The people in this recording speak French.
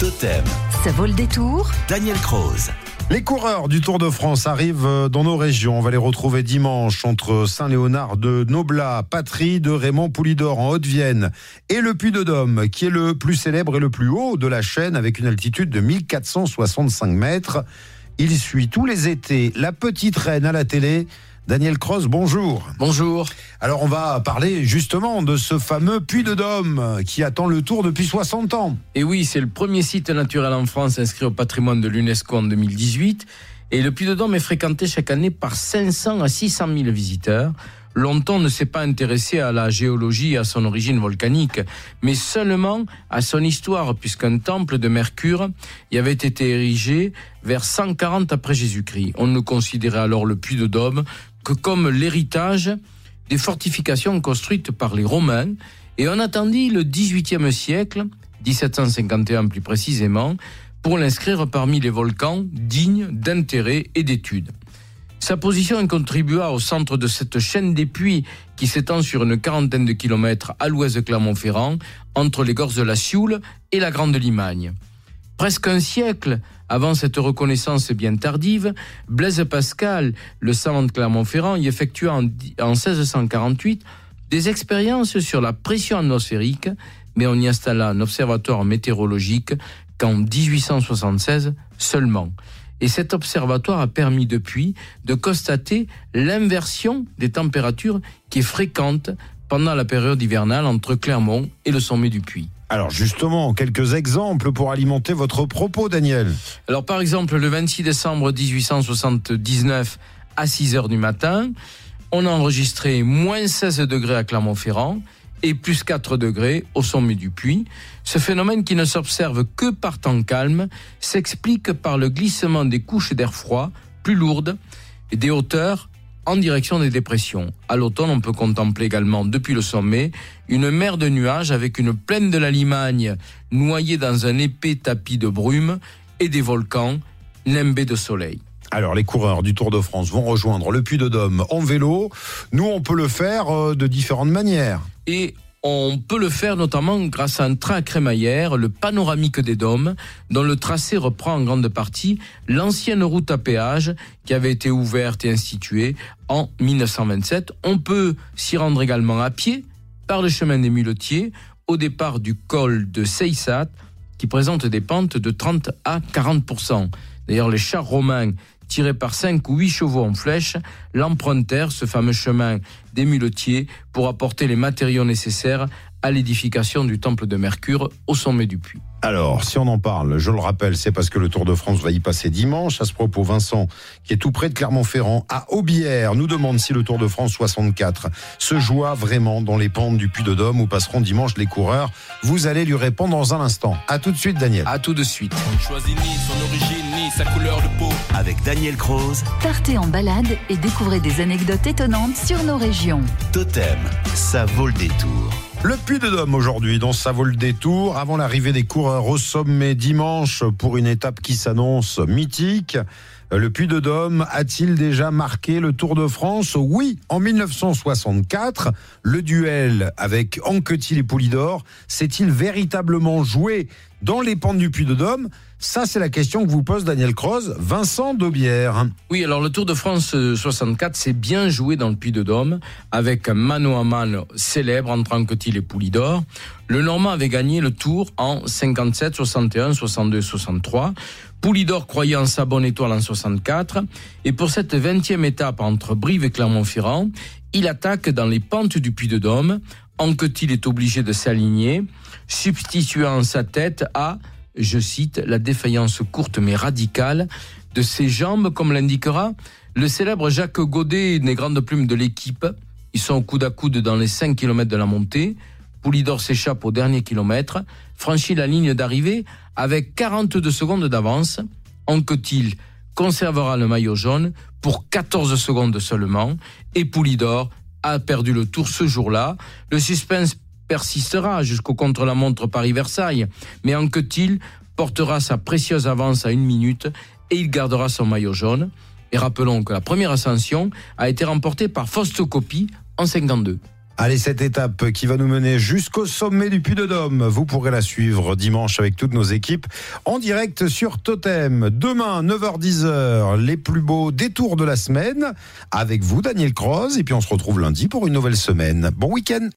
Totem. Ça vaut le détour. Daniel Croze. Les coureurs du Tour de France arrivent euh, dans nos régions. On va les retrouver dimanche entre Saint-Léonard de Noblat, Patrie de Raymond Poulidor en Haute-Vienne et le Puy-de-Dôme, qui est le plus célèbre et le plus haut de la chaîne avec une altitude de 1465 mètres. Il suit tous les étés la petite reine à la télé. Daniel Cross, bonjour. Bonjour. Alors on va parler justement de ce fameux Puy de Dôme qui attend le tour depuis 60 ans. Et oui, c'est le premier site naturel en France inscrit au patrimoine de l'UNESCO en 2018. Et le Puy de Dôme est fréquenté chaque année par 500 à 600 000 visiteurs. Longtemps ne s'est pas intéressé à la géologie et à son origine volcanique, mais seulement à son histoire, puisqu'un temple de Mercure y avait été érigé vers 140 après Jésus-Christ. On ne considérait alors le Puy de Dôme que comme l'héritage des fortifications construites par les Romains, et on attendit le XVIIIe siècle, 1751 plus précisément, pour l'inscrire parmi les volcans dignes d'intérêt et d'étude. Sa position contribua au centre de cette chaîne des puits qui s'étend sur une quarantaine de kilomètres à l'ouest de Clermont-Ferrand, entre les gorges de la Sioule et la Grande Limagne. Presque un siècle avant cette reconnaissance bien tardive, Blaise Pascal, le savant de Clermont-Ferrand, y effectua en, en 1648 des expériences sur la pression atmosphérique, mais on y installa un observatoire météorologique qu'en 1876 seulement. Et cet observatoire a permis depuis de constater l'inversion des températures qui est fréquente pendant la période hivernale entre Clermont et le sommet du Puy. Alors justement, quelques exemples pour alimenter votre propos, Daniel. Alors par exemple, le 26 décembre 1879 à 6 heures du matin, on a enregistré moins 16 degrés à Clermont-Ferrand et plus 4 degrés au sommet du puits. Ce phénomène qui ne s'observe que par temps calme s'explique par le glissement des couches d'air froid plus lourdes et des hauteurs en direction des dépressions. À l'automne, on peut contempler également depuis le sommet une mer de nuages avec une plaine de la Limagne noyée dans un épais tapis de brume et des volcans nimbés de soleil. Alors, les coureurs du Tour de France vont rejoindre le Puy de Dôme en vélo. Nous, on peut le faire euh, de différentes manières. Et on peut le faire notamment grâce à un train à crémaillère, le panoramique des Dômes, dont le tracé reprend en grande partie l'ancienne route à péage qui avait été ouverte et instituée en 1927. On peut s'y rendre également à pied par le chemin des Muletiers au départ du col de Seissat qui présente des pentes de 30 à 40 D'ailleurs, les chars romains tirés par cinq ou huit chevaux en flèche, l'empruntèrent, ce fameux chemin des muletiers, pour apporter les matériaux nécessaires à l'édification du temple de Mercure au sommet du puits. Alors, si on en parle, je le rappelle, c'est parce que le Tour de France va y passer dimanche. À ce propos, Vincent, qui est tout près de Clermont-Ferrand, à Aubière, nous demande si le Tour de France 64 se joua vraiment dans les pentes du Puy de Dôme où passeront dimanche les coureurs. Vous allez lui répondre dans un instant. À tout de suite, Daniel. À tout de suite. On ne choisit ni son origine ni sa couleur de peau. Avec Daniel Croze. Partez en balade et découvrez des anecdotes étonnantes sur nos régions. Totem. Ça vaut le détour. Le Puy de Dôme aujourd'hui, dans ça vaut le détour, avant l'arrivée des coureurs au sommet dimanche pour une étape qui s'annonce mythique. Le Puy de Dôme a-t-il déjà marqué le Tour de France? Oui, en 1964, le duel avec Anquetil et Poulidor s'est-il véritablement joué dans les pentes du Puy de Dôme? Ça, c'est la question que vous pose Daniel Croze, Vincent Daubière. Oui, alors le Tour de France 64 s'est bien joué dans le Puy de Dôme avec un mano à mano célèbre entre Anquetil et Poulidor. Le Normand avait gagné le Tour en 57, 61, 62, 63. Poulidor croyait en sa bonne étoile en 64. Et pour cette 20e étape entre Brive et Clermont-Ferrand, il attaque dans les pentes du Puy de Dôme. Anquetil est obligé de s'aligner, substituant sa tête à, je cite, la défaillance courte mais radicale de ses jambes, comme l'indiquera le célèbre Jacques Godet, des grandes plumes de l'équipe. Ils sont coude à coude dans les 5 km de la montée. Poulidor s'échappe au dernier kilomètre, franchit la ligne d'arrivée avec 42 secondes d'avance. Anquetil conservera le maillot jaune pour 14 secondes seulement et Poulidor a perdu le tour ce jour-là. Le suspense persistera jusqu'au contre-la-montre Paris-Versailles, mais Anquetil portera sa précieuse avance à une minute et il gardera son maillot jaune. Et rappelons que la première ascension a été remportée par Fausto Coppi en 52. Allez, cette étape qui va nous mener jusqu'au sommet du Puy de Dôme, vous pourrez la suivre dimanche avec toutes nos équipes en direct sur Totem. Demain, 9h-10h, les plus beaux détours de la semaine avec vous, Daniel Croze. Et puis on se retrouve lundi pour une nouvelle semaine. Bon week-end